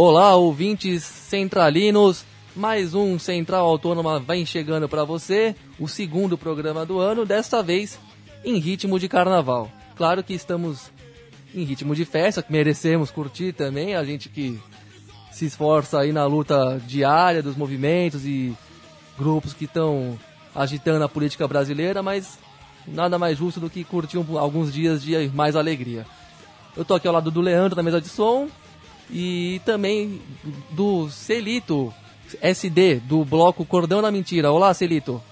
Olá, ouvintes centralinos. Mais um Central Autônoma vem chegando para você, o segundo programa do ano, desta vez em ritmo de carnaval. Claro que estamos em ritmo de festa, que merecemos curtir também, a gente que se esforça aí na luta diária dos movimentos e grupos que estão agitando a política brasileira, mas nada mais justo do que curtir alguns dias de mais alegria. Eu tô aqui ao lado do Leandro na mesa de som e também do Celito SD, do bloco Cordão da Mentira. Olá, Celito.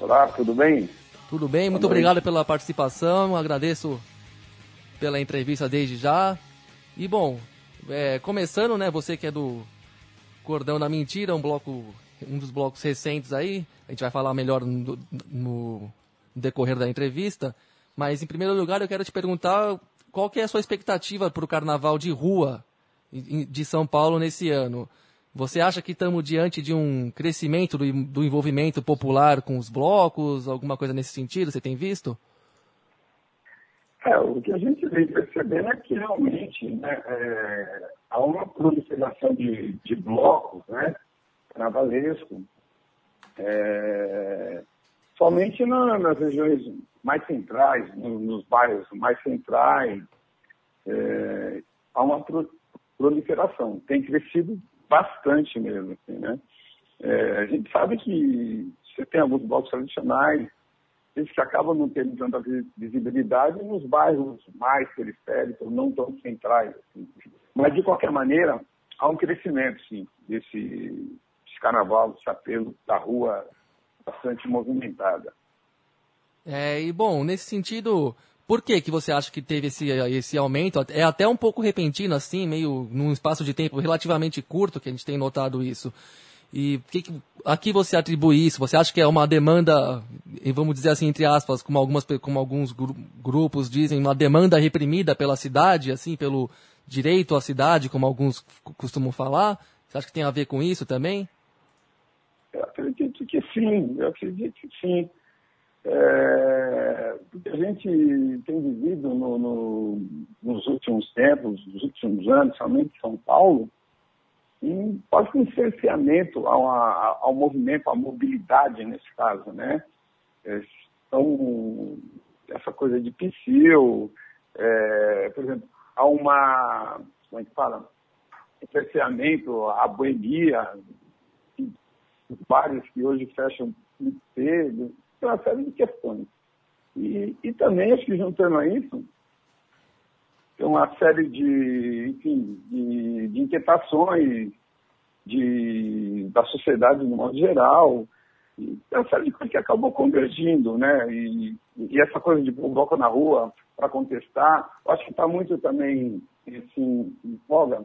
Olá, tudo bem? Tudo bem, muito obrigado pela participação, agradeço pela entrevista desde já. E bom, é, começando, né, você que é do Cordão da Mentira, um bloco, um dos blocos recentes aí, a gente vai falar melhor no, no decorrer da entrevista, mas em primeiro lugar eu quero te perguntar qual que é a sua expectativa para o carnaval de rua de São Paulo nesse ano? Você acha que estamos diante de um crescimento do, do, envolvimento popular com os blocos, alguma coisa nesse sentido? Você tem visto? É, o que a gente vem percebendo é que realmente né, é, há uma proliferação de, de blocos, né, é, somente na, nas regiões mais centrais, no, nos bairros mais centrais, é, há uma proliferação. Tem crescido bastante mesmo, assim, né? É, a gente sabe que você tem alguns blocos tradicionais, eles que acabam não tendo tanta visibilidade nos bairros mais periféricos, não tão centrais. Assim. Mas, de qualquer maneira, há um crescimento, sim, desse, desse carnaval, desse apelo da rua bastante movimentada. É, e bom, nesse sentido, por que, que você acha que teve esse, esse aumento? É até um pouco repentino, assim, meio num espaço de tempo relativamente curto que a gente tem notado isso. E que, que, a que você atribui isso? Você acha que é uma demanda, vamos dizer assim, entre aspas, como, algumas, como alguns gru grupos dizem, uma demanda reprimida pela cidade, assim, pelo direito à cidade, como alguns costumam falar? Você acha que tem a ver com isso também? Eu acredito que sim, eu acredito que sim. É, porque a gente tem vivido no, no, nos últimos tempos, nos últimos anos, somente em São Paulo, em quase um cerceamento ao, ao movimento, à mobilidade nesse caso, né? É, então, essa coisa de psil, é, por exemplo, há uma, como é que fala? Cerceamento à boemia, bares que hoje fecham muito cedo, uma série de questões. E, e também, acho que juntando a isso, tem uma série de, enfim, de, de inquietações de, da sociedade no modo geral, e uma série de coisas que acabou convergindo, né? E, e essa coisa de pôr bloco na rua para contestar, acho que está muito também assim, em voga.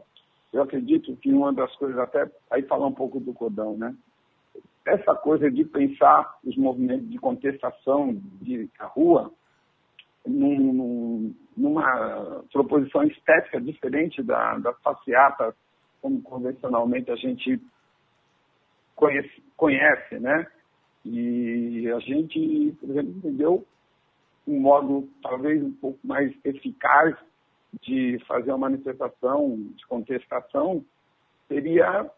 Eu acredito que uma das coisas, até aí falar um pouco do cordão, né? Essa coisa de pensar os movimentos de contestação de rua num, numa proposição estética diferente da, da passeata, como convencionalmente a gente conhece, conhece, né? E a gente, por exemplo, entendeu um modo talvez um pouco mais eficaz de fazer uma manifestação de contestação seria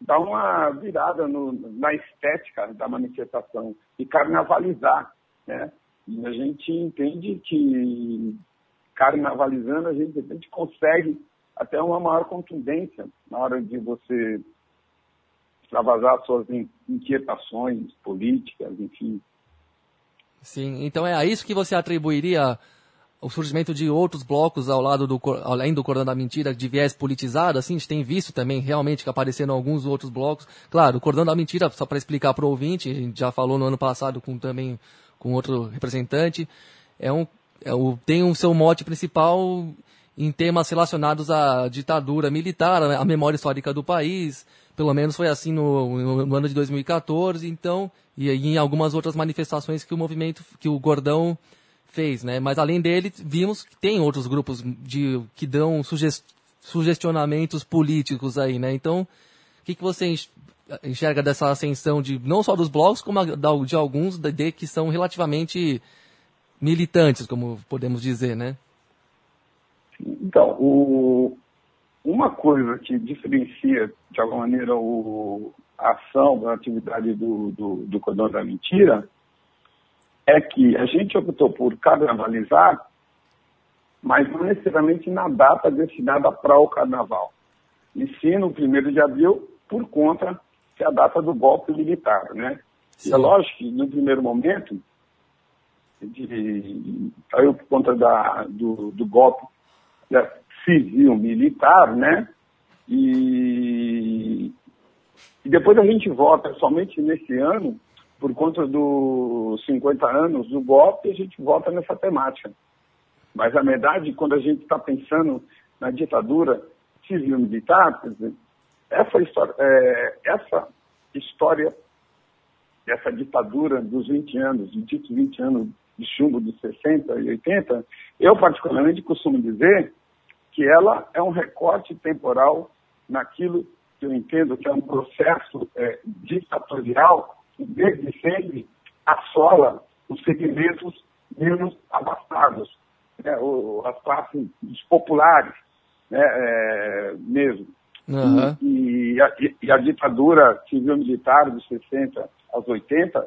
dar uma virada no, na estética da manifestação e carnavalizar, né? E a gente entende que carnavalizando a gente, a gente consegue até uma maior contundência na hora de você extravasar suas inquietações políticas, enfim. Sim, então é a isso que você atribuiria o surgimento de outros blocos ao lado do além do Cordão da Mentira de viés politizado, assim, a gente tem visto também realmente que apareceram alguns outros blocos. Claro, o Cordão da Mentira, só para explicar para o ouvinte, a gente já falou no ano passado com também com outro representante, é um, é o, tem um seu mote principal em temas relacionados à ditadura militar, à memória histórica do país, pelo menos foi assim no, no ano de 2014, então, e, e em algumas outras manifestações que o movimento, que o Gordão fez, né? Mas além dele, vimos que tem outros grupos de, que dão sugest, sugestionamentos políticos aí, né? Então, o que, que você enxerga dessa ascensão de não só dos blogs, como de alguns de, que são relativamente militantes, como podemos dizer, né? Então, o, uma coisa que diferencia, de alguma maneira, o, a ação, a atividade do, do, do cordão da mentira, é que a gente optou por carnavalizar, mas não necessariamente na data destinada para o carnaval. E sim no 1 de abril, por conta que é a data do golpe militar, né? E é lógico que, no primeiro momento, de, saiu por conta da, do, do golpe civil-militar, né? E, e depois a gente volta, somente nesse ano, por conta dos 50 anos do golpe, a gente volta nessa temática. Mas a verdade, quando a gente está pensando na ditadura civil-militar, essa história, é, essa história, ditadura dos 20 anos, de ditos 20 anos de chumbo dos 60 e 80, eu particularmente costumo dizer que ela é um recorte temporal naquilo que eu entendo que é um processo é, ditatorial desde sempre assola os segmentos menos abastados, né, ou, as classes populares né, é, mesmo. Uhum. E, e, a, e, a, ditadura civil-militar dos 60 aos 80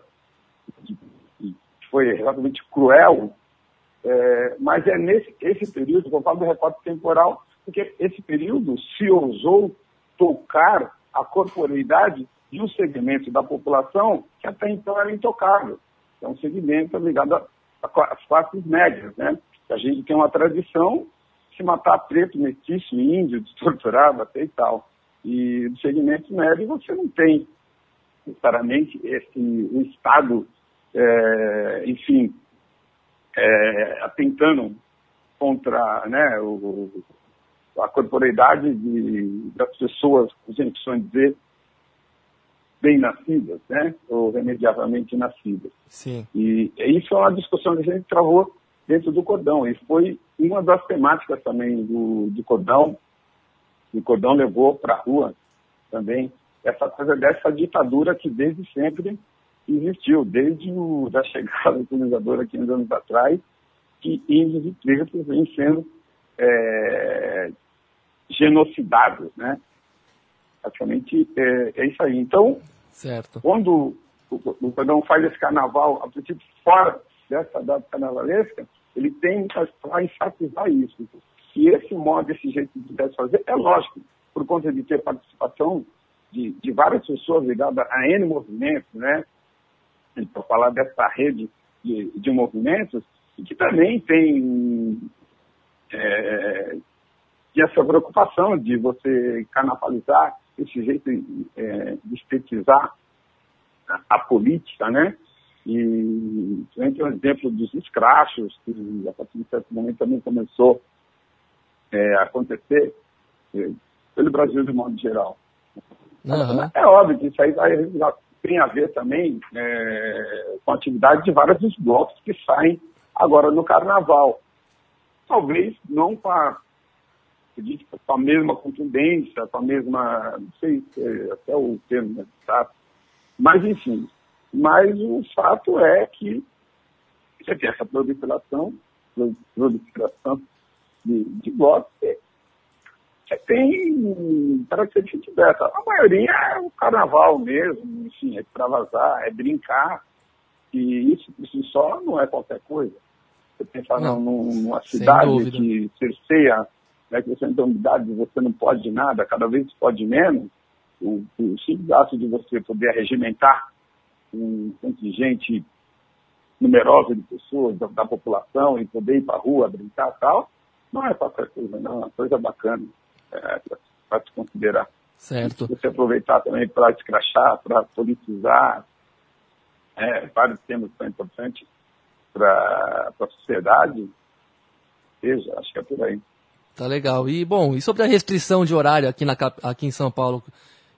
foi relativamente cruel, é, mas é nesse esse período, eu falo do recorte temporal, porque esse período se ousou tocar a corporeidade de um segmento da população que até então era intocável. É um segmento ligado às classes médias, né? A gente tem uma tradição de se matar preto, mestiço, índio, de torturar, bater e tal. E no segmento médio você não tem necessariamente esse, o Estado é, enfim, é, atentando contra né, o, a corporeidade de, das pessoas, a gente costuma dizer, bem nascidas, né, ou remediavelmente nascidas. Sim. E isso é uma discussão que a gente travou dentro do cordão, e foi uma das temáticas também do, do cordão, o cordão levou para a rua também essa coisa dessa ditadura que desde sempre existiu, desde o, da chegada do colonizador aqui uns anos atrás, que índios e pretos vêm sendo é, genocidados, né? Praticamente é, é, isso aí. Então, certo. quando o, o faz esse carnaval, a princípio, fora dessa data carnavalesca, ele tem para enfatizar isso. Que esse modo, esse jeito de fazer, é lógico, por conta de ter participação de, de várias pessoas ligadas a N movimentos, né? para falar dessa rede de, de, movimentos, que também tem é, essa preocupação de você carnavalizar esse jeito é, de estetizar a, a, política, né? E tem um exemplo dos escrachos, que a partir de certo momento também começou é, a acontecer é, pelo Brasil de modo geral. Uhum. É óbvio que isso aí vai tem a ver também é, com a atividade de vários dos blocos que saem agora no carnaval. Talvez não com a, com a mesma contundência, com a mesma, não sei é até o termo, né, tá? mas enfim. Mas o fato é que você tem essa proliferação, proliferação de, de blocos tem característica diversa. A maioria é o carnaval mesmo, enfim, é extravasar, é brincar. E isso por si só não é qualquer coisa. Você pensar não, numa cidade que cerceia, né, que você tem umidade, você não pode nada, cada vez pode menos, o, o simples ato de você poder regimentar um contingente numeroso de pessoas, da, da população, e poder ir para a rua, brincar e tal, não é qualquer coisa, não, é uma coisa bacana é, para se considerar. Certo. Você aproveitar também para escrachar, para politizar, é, vários temas que são importantes para a sociedade, seja, acho que é por aí. Tá legal. E, bom, e sobre a restrição de horário aqui, na, aqui em São Paulo,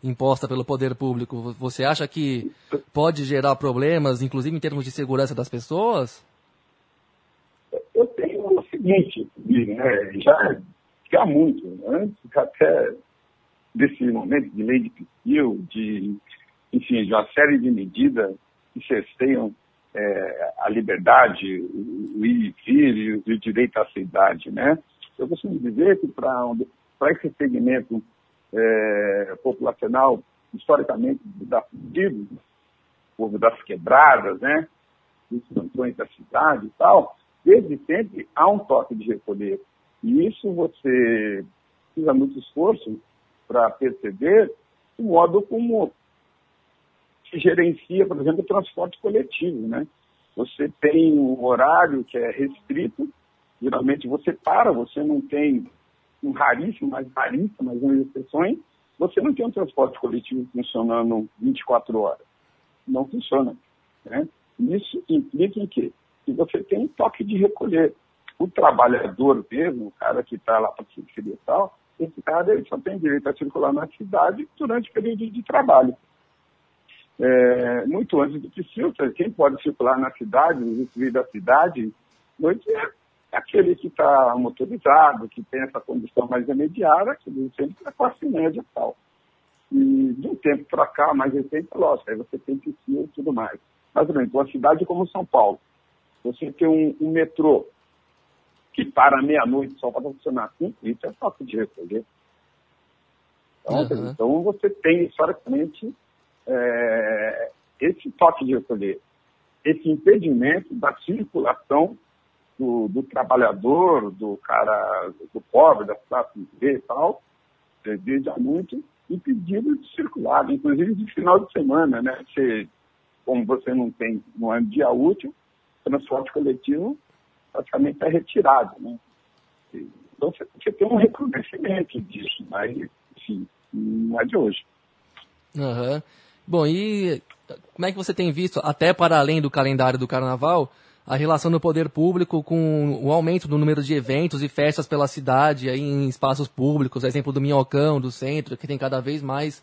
imposta pelo poder público, você acha que pode gerar problemas, inclusive em termos de segurança das pessoas? Eu tenho o seguinte, né, já que há muito, antes até desse momento de lei de perfil, de, enfim, de uma série de medidas que cerceiam é, a liberdade, o, o ir e vir e o, direito à cidade, né? Eu costumo dizer que para para esse segmento é, populacional, historicamente, da fudido, povo das quebradas, né? Dos cantões da cidade e tal, desde sempre há um toque de recolher. E isso você precisa muito esforço para perceber o modo como se gerencia, por exemplo, o transporte coletivo, né? Você tem um horário que é restrito, geralmente você para, você não tem um raríssimo, mas raríssimo, mas umas exceções, você não tem um transporte coletivo funcionando 24 horas. Não funciona. Né? Isso implica em quê? Que você tem um toque de recolher. O trabalhador mesmo, o cara que está lá para periferia e tal, esse cara ele só tem direito a circular na cidade durante o período de trabalho. É, muito antes do que filtra, quem pode circular na cidade, usufruir da cidade, noite é aquele que está motorizado, que tem essa condição mais imediata, que sempre é classe média e tal. E de um tempo para cá, mais recente, lógico, aí você tem que e tudo mais. Mas, por exemplo, uma cidade como São Paulo, você tem um, um metrô que para meia-noite só para funcionar cinco, isso é fácil de recolher. Então, uhum. então você tem, historicamente, é, esse toque de recolher, esse impedimento da circulação do, do, trabalhador, do cara, do pobre, da classe B e tal, é, desde há muito, impedido de circular, inclusive de final de semana, né? Você, como você não tem, não é dia útil, transporte coletivo praticamente é retirado, né? Então você, você tem um reconhecimento disso, mas, enfim, não é de hoje. Uhum. Bom, e como é que você tem visto, até para além do calendário do carnaval, a relação do poder público com o aumento do número de eventos e festas pela cidade, aí em espaços públicos, exemplo do Minhocão, do centro, que tem cada vez mais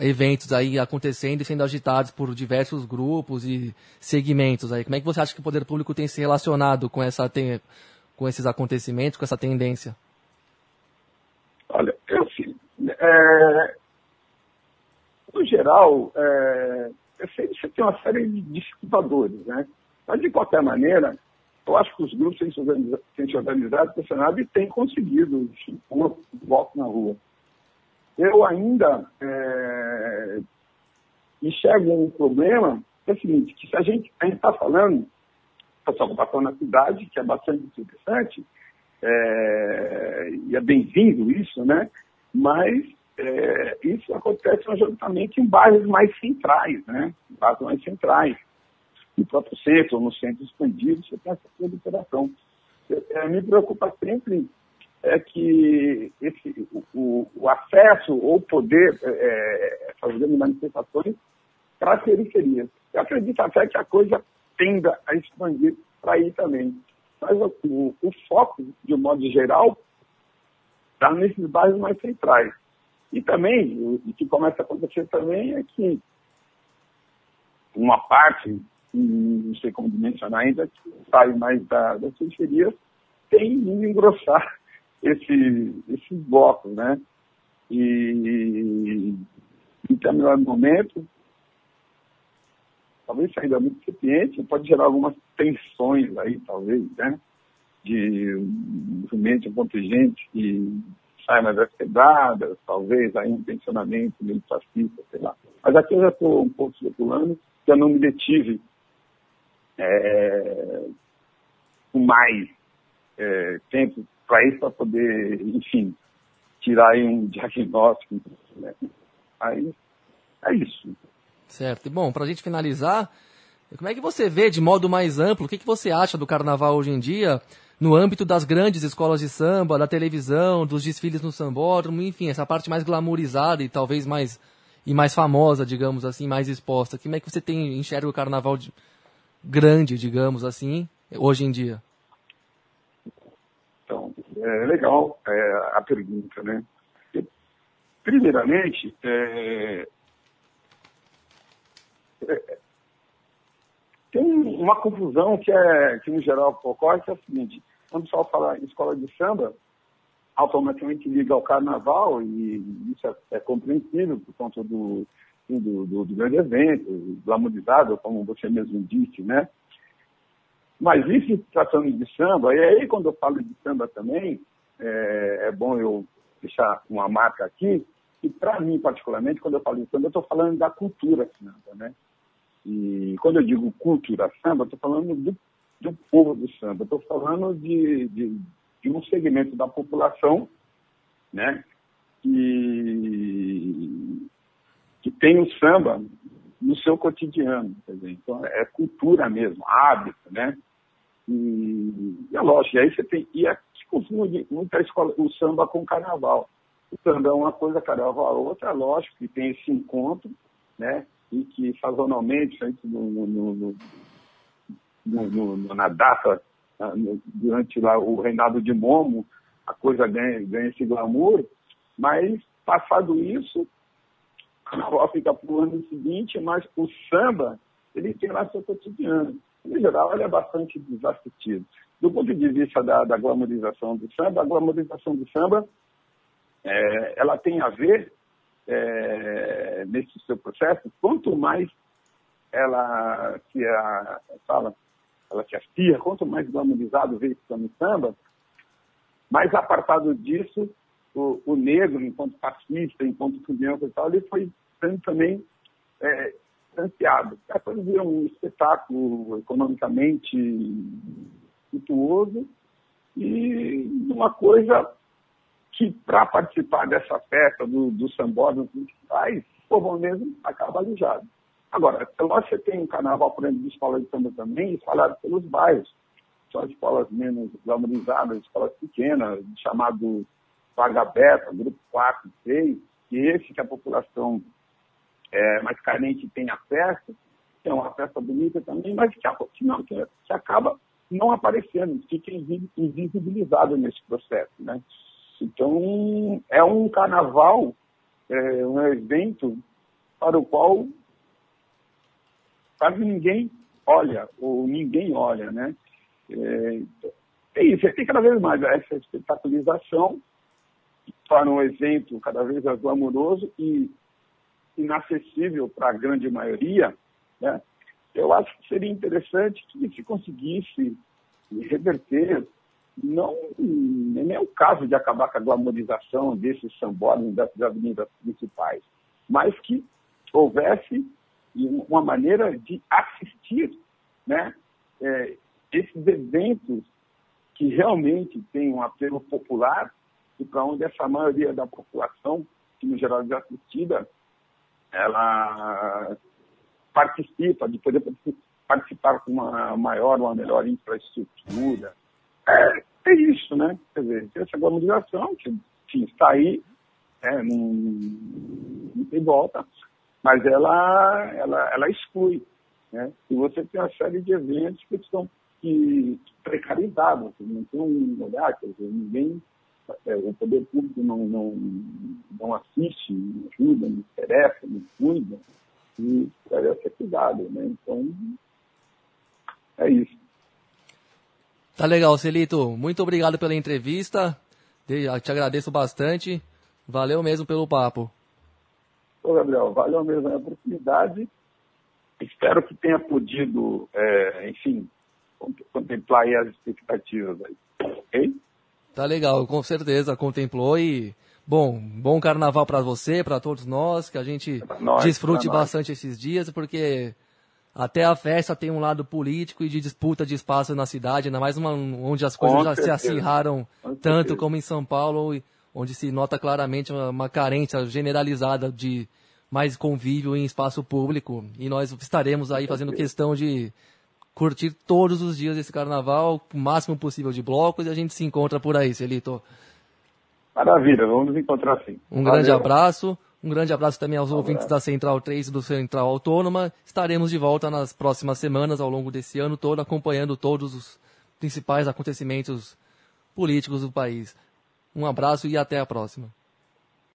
eventos aí acontecendo e sendo agitados por diversos grupos e segmentos aí. Como é que você acha que o poder público tem se relacionado com essa com esses acontecimentos, com essa tendência? Olha, eu assim, é, no geral, é, você tem uma série de dificultadores, né? Mas, de qualquer maneira, eu acho que os grupos têm se organizado, têm se organizado pressionado e têm conseguido impor voto na rua. Eu ainda é, enxergo um problema, que é o seguinte, que se a gente está falando essa ocupação na cidade, que é bastante interessante, é, e é bem-vindo isso, né? Mas é, isso acontece majoritariamente em bairros mais centrais, né? Bairros mais centrais. No próprio centro, ou no centro expandido, você tem essa proliferação. É, me preocupa sempre é que esse, o, o acesso ou poder é, é fazer manifestações para a periferia. Eu acredito até que a coisa tenda a expandir para aí também. Mas o, o, foco, de um modo geral, está nesses bairros mais centrais. E também, o que começa a acontecer também é que uma parte, não sei como dimensionar ainda, que sai mais da, das periferias, tem ido engrossar esse, esses blocos, né? E em determinado momento, talvez ainda muito incipiente, pode gerar algumas tensões aí, talvez, né? De movimento contingente que sai mais das quebradas, talvez aí um pensionamento meio fascista, sei lá. Mas aqui eu já estou um pouco que eu não me detive é, com mais é, tempo para isso, para poder, enfim, tirar aí um diagnóstico. Né? Aí é isso. Certo. E bom, para a gente finalizar, como é que você vê de modo mais amplo, o que, que você acha do carnaval hoje em dia? no âmbito das grandes escolas de samba, da televisão, dos desfiles no sambódromo, enfim, essa parte mais glamourizada e talvez mais e mais famosa, digamos assim, mais exposta. Como é que você tem enxerga o carnaval de, grande, digamos assim, hoje em dia? Então, é legal é, a pergunta, né? Primeiramente, é, é, tem uma confusão que, é, que no geral ocorre, que é o seguinte, quando o pessoal fala em escola de samba, automaticamente liga ao carnaval, e isso é, é compreensível por conta do, do, do, do grande evento, glamorizado, como você mesmo disse, né? Mas isso tratando de samba, e aí quando eu falo de samba também, é, é bom eu deixar uma marca aqui, que para mim, particularmente, quando eu falo de samba, eu estou falando da cultura samba, né? E quando eu digo cultura samba, estou falando do, do, povo do samba, estou falando de, de, de, um segmento da população, né? Que, que tem o samba no seu cotidiano, então é cultura mesmo, hábito, né? E, e é lógico, e aí você tem, e é, se confunde muita escola, o samba com o carnaval. O samba é uma coisa, carnaval é outra, é lógico que tem esse encontro, né? E que sazonalmente, no, no, no, na data, durante lá o reinado de Momo, a coisa ganha, ganha esse glamour, mas passado isso, carnaval fica para o ano seguinte, mas o samba, ele tem lá seu cotidiano. Em geral, ele é bastante desassistido. Do ponto de vista da, da glamorização do samba, a glamorização do samba, é, ela tem a ver, é, nesse seu processo, quanto mais ela se a, fala, ela se afia, quanto mais glamorizado vê esse samba, mais apartado disso, o, o negro, enquanto fascista, enquanto criança e tal, ele foi sendo também é, distanciado. A coisa um espetáculo economicamente virtuoso e uma coisa que, para participar dessa festa do, do sambódromo principais, o povo mesmo acaba alijado. Agora, é lógico que você tem um carnaval, por exemplo, de escola de samba também, espalhado pelos bairros. São escolas menos glamorizadas, escolas pequenas, chamado Vaga Beta, Grupo 4, 6, que esse que a população é, mais carente tem acesso, é uma festa bonita também, mas que, que, não, que, que acaba não aparecendo, fica invisibilizado nesse processo. Né? Então, é um carnaval, é um evento para o qual quase ninguém olha, ou ninguém olha, né? É, é isso, tem cada vez mais essa espetaculização para um evento cada vez mais glamouroso e inacessível para a grande maioria, né? eu acho que seria interessante que se conseguisse reverter, não nem é o caso de acabar com a glamorização desses sambódromos das avenidas principais, mas que houvesse uma maneira de assistir né, é, esses eventos que realmente têm um apelo popular e para onde essa maioria da população, que no geral é assistida, ela participa, de poder participar com uma maior, uma melhor infraestrutura. É, é isso, né? Quer dizer, essa globalização que está aí, é, não, não tem volta, mas ela, ela, ela exclui. Né? E você tem uma série de eventos que estão que, precarizados, não tem um olhar, quer dizer, ninguém é, o poder público não, não, não assiste, não ajuda, não interessa, cuida, e deve ser cuidado, né? Então, é isso. Tá legal, Celito. Muito obrigado pela entrevista. Te agradeço bastante. Valeu mesmo pelo papo. Ô, Gabriel, valeu mesmo a oportunidade. Espero que tenha podido, é, enfim, contemplar as expectativas aí. Ok? Tá legal, com certeza contemplou e bom, bom carnaval para você, para todos nós, que a gente nós, desfrute bastante esses dias, porque até a festa tem um lado político e de disputa de espaço na cidade, ainda mais uma, onde as coisas com já certeza. se acirraram com tanto certeza. como em São Paulo, onde se nota claramente uma, uma carência generalizada de mais convívio em espaço público. E nós estaremos aí fazendo questão de curtir todos os dias esse carnaval, o máximo possível de blocos, e a gente se encontra por aí, Celito. Maravilha, vamos nos encontrar sim. Um Valeu. grande abraço. Um grande abraço também aos um ouvintes da Central 3 do Central Autônoma. Estaremos de volta nas próximas semanas, ao longo desse ano todo, acompanhando todos os principais acontecimentos políticos do país. Um abraço e até a próxima.